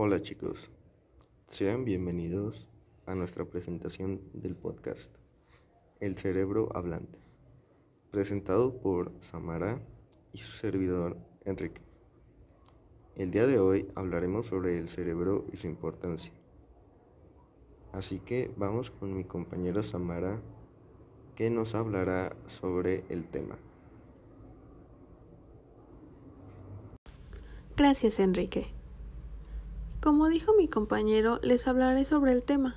Hola chicos, sean bienvenidos a nuestra presentación del podcast El cerebro hablante, presentado por Samara y su servidor Enrique. El día de hoy hablaremos sobre el cerebro y su importancia. Así que vamos con mi compañera Samara que nos hablará sobre el tema. Gracias Enrique. Como dijo mi compañero, les hablaré sobre el tema.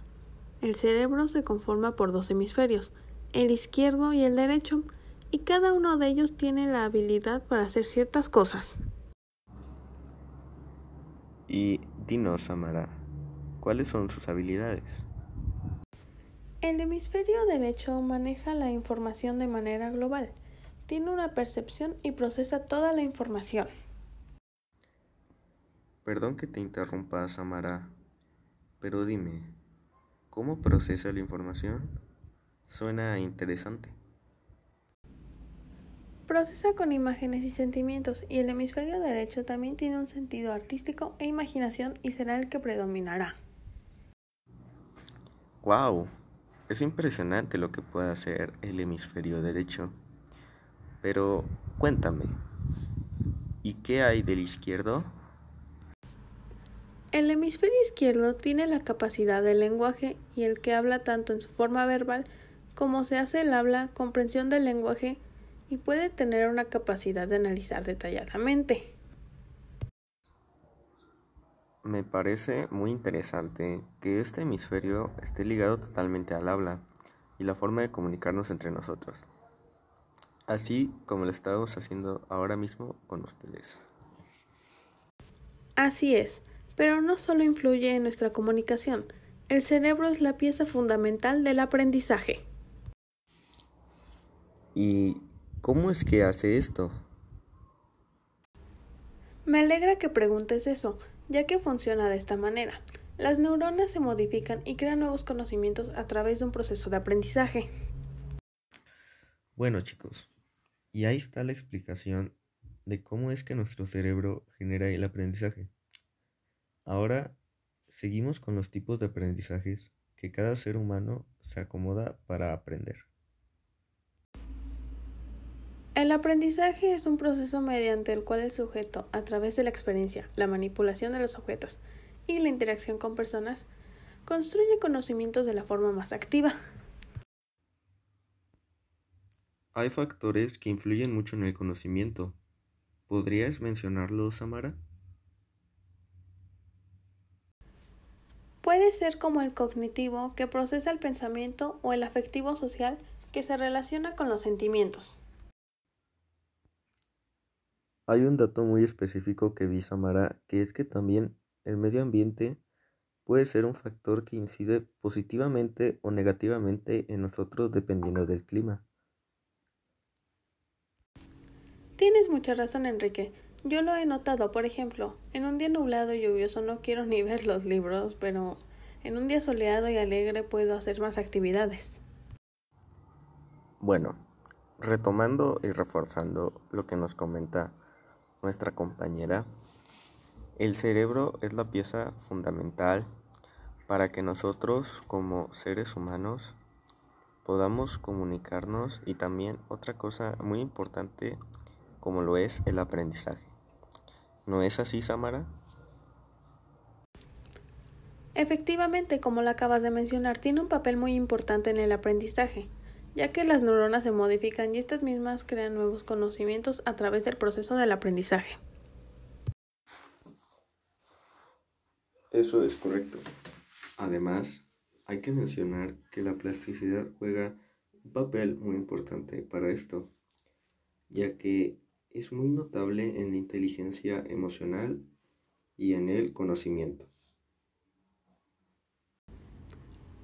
El cerebro se conforma por dos hemisferios, el izquierdo y el derecho, y cada uno de ellos tiene la habilidad para hacer ciertas cosas. Y dinos, Samara, ¿cuáles son sus habilidades? El hemisferio derecho maneja la información de manera global, tiene una percepción y procesa toda la información. Perdón que te interrumpa, Samara, pero dime, ¿cómo procesa la información? Suena interesante. Procesa con imágenes y sentimientos y el hemisferio derecho también tiene un sentido artístico e imaginación y será el que predominará. ¡Wow! Es impresionante lo que puede hacer el hemisferio derecho. Pero cuéntame, ¿y qué hay del izquierdo? El hemisferio izquierdo tiene la capacidad del lenguaje y el que habla tanto en su forma verbal como se hace el habla, comprensión del lenguaje y puede tener una capacidad de analizar detalladamente. Me parece muy interesante que este hemisferio esté ligado totalmente al habla y la forma de comunicarnos entre nosotros, así como lo estamos haciendo ahora mismo con ustedes. Así es, pero no solo influye en nuestra comunicación, el cerebro es la pieza fundamental del aprendizaje. ¿Y cómo es que hace esto? Me alegra que preguntes eso, ya que funciona de esta manera. Las neuronas se modifican y crean nuevos conocimientos a través de un proceso de aprendizaje. Bueno chicos, y ahí está la explicación de cómo es que nuestro cerebro genera el aprendizaje. Ahora seguimos con los tipos de aprendizajes que cada ser humano se acomoda para aprender. El aprendizaje es un proceso mediante el cual el sujeto, a través de la experiencia, la manipulación de los objetos y la interacción con personas, construye conocimientos de la forma más activa. Hay factores que influyen mucho en el conocimiento. ¿Podrías mencionarlos, Samara? Puede ser como el cognitivo, que procesa el pensamiento, o el afectivo social, que se relaciona con los sentimientos. Hay un dato muy específico que vi Samara, que es que también el medio ambiente puede ser un factor que incide positivamente o negativamente en nosotros dependiendo del clima. Tienes mucha razón, Enrique. Yo lo he notado, por ejemplo, en un día nublado y lluvioso no quiero ni ver los libros, pero en un día soleado y alegre puedo hacer más actividades. Bueno, retomando y reforzando lo que nos comenta nuestra compañera, el cerebro es la pieza fundamental para que nosotros como seres humanos podamos comunicarnos y también otra cosa muy importante como lo es el aprendizaje. ¿No es así, Samara? Efectivamente, como lo acabas de mencionar, tiene un papel muy importante en el aprendizaje, ya que las neuronas se modifican y estas mismas crean nuevos conocimientos a través del proceso del aprendizaje. Eso es correcto. Además, hay que mencionar que la plasticidad juega un papel muy importante para esto, ya que es muy notable en la inteligencia emocional y en el conocimiento.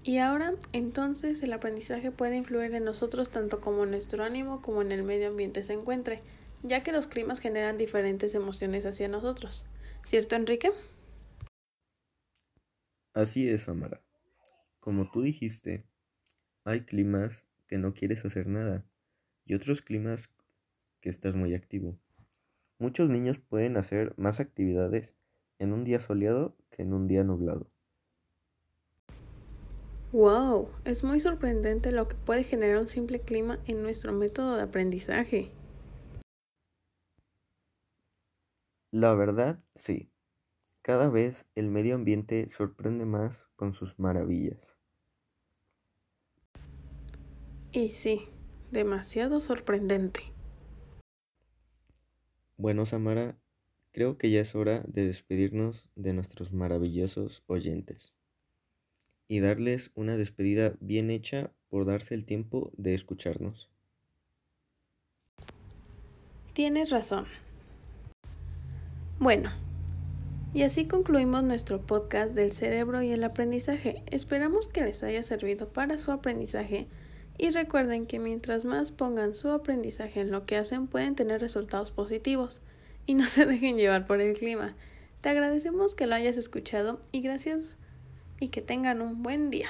Y ahora, entonces, el aprendizaje puede influir en nosotros tanto como en nuestro ánimo como en el medio ambiente se encuentre, ya que los climas generan diferentes emociones hacia nosotros. ¿Cierto, Enrique? Así es, Amara. Como tú dijiste, hay climas que no quieres hacer nada y otros climas que estás muy activo. Muchos niños pueden hacer más actividades en un día soleado que en un día nublado. ¡Wow! Es muy sorprendente lo que puede generar un simple clima en nuestro método de aprendizaje. La verdad, sí. Cada vez el medio ambiente sorprende más con sus maravillas. Y sí, demasiado sorprendente. Bueno, Samara, creo que ya es hora de despedirnos de nuestros maravillosos oyentes y darles una despedida bien hecha por darse el tiempo de escucharnos. Tienes razón. Bueno, y así concluimos nuestro podcast del cerebro y el aprendizaje. Esperamos que les haya servido para su aprendizaje y recuerden que mientras más pongan su aprendizaje en lo que hacen pueden tener resultados positivos y no se dejen llevar por el clima. Te agradecemos que lo hayas escuchado y gracias y que tengan un buen día.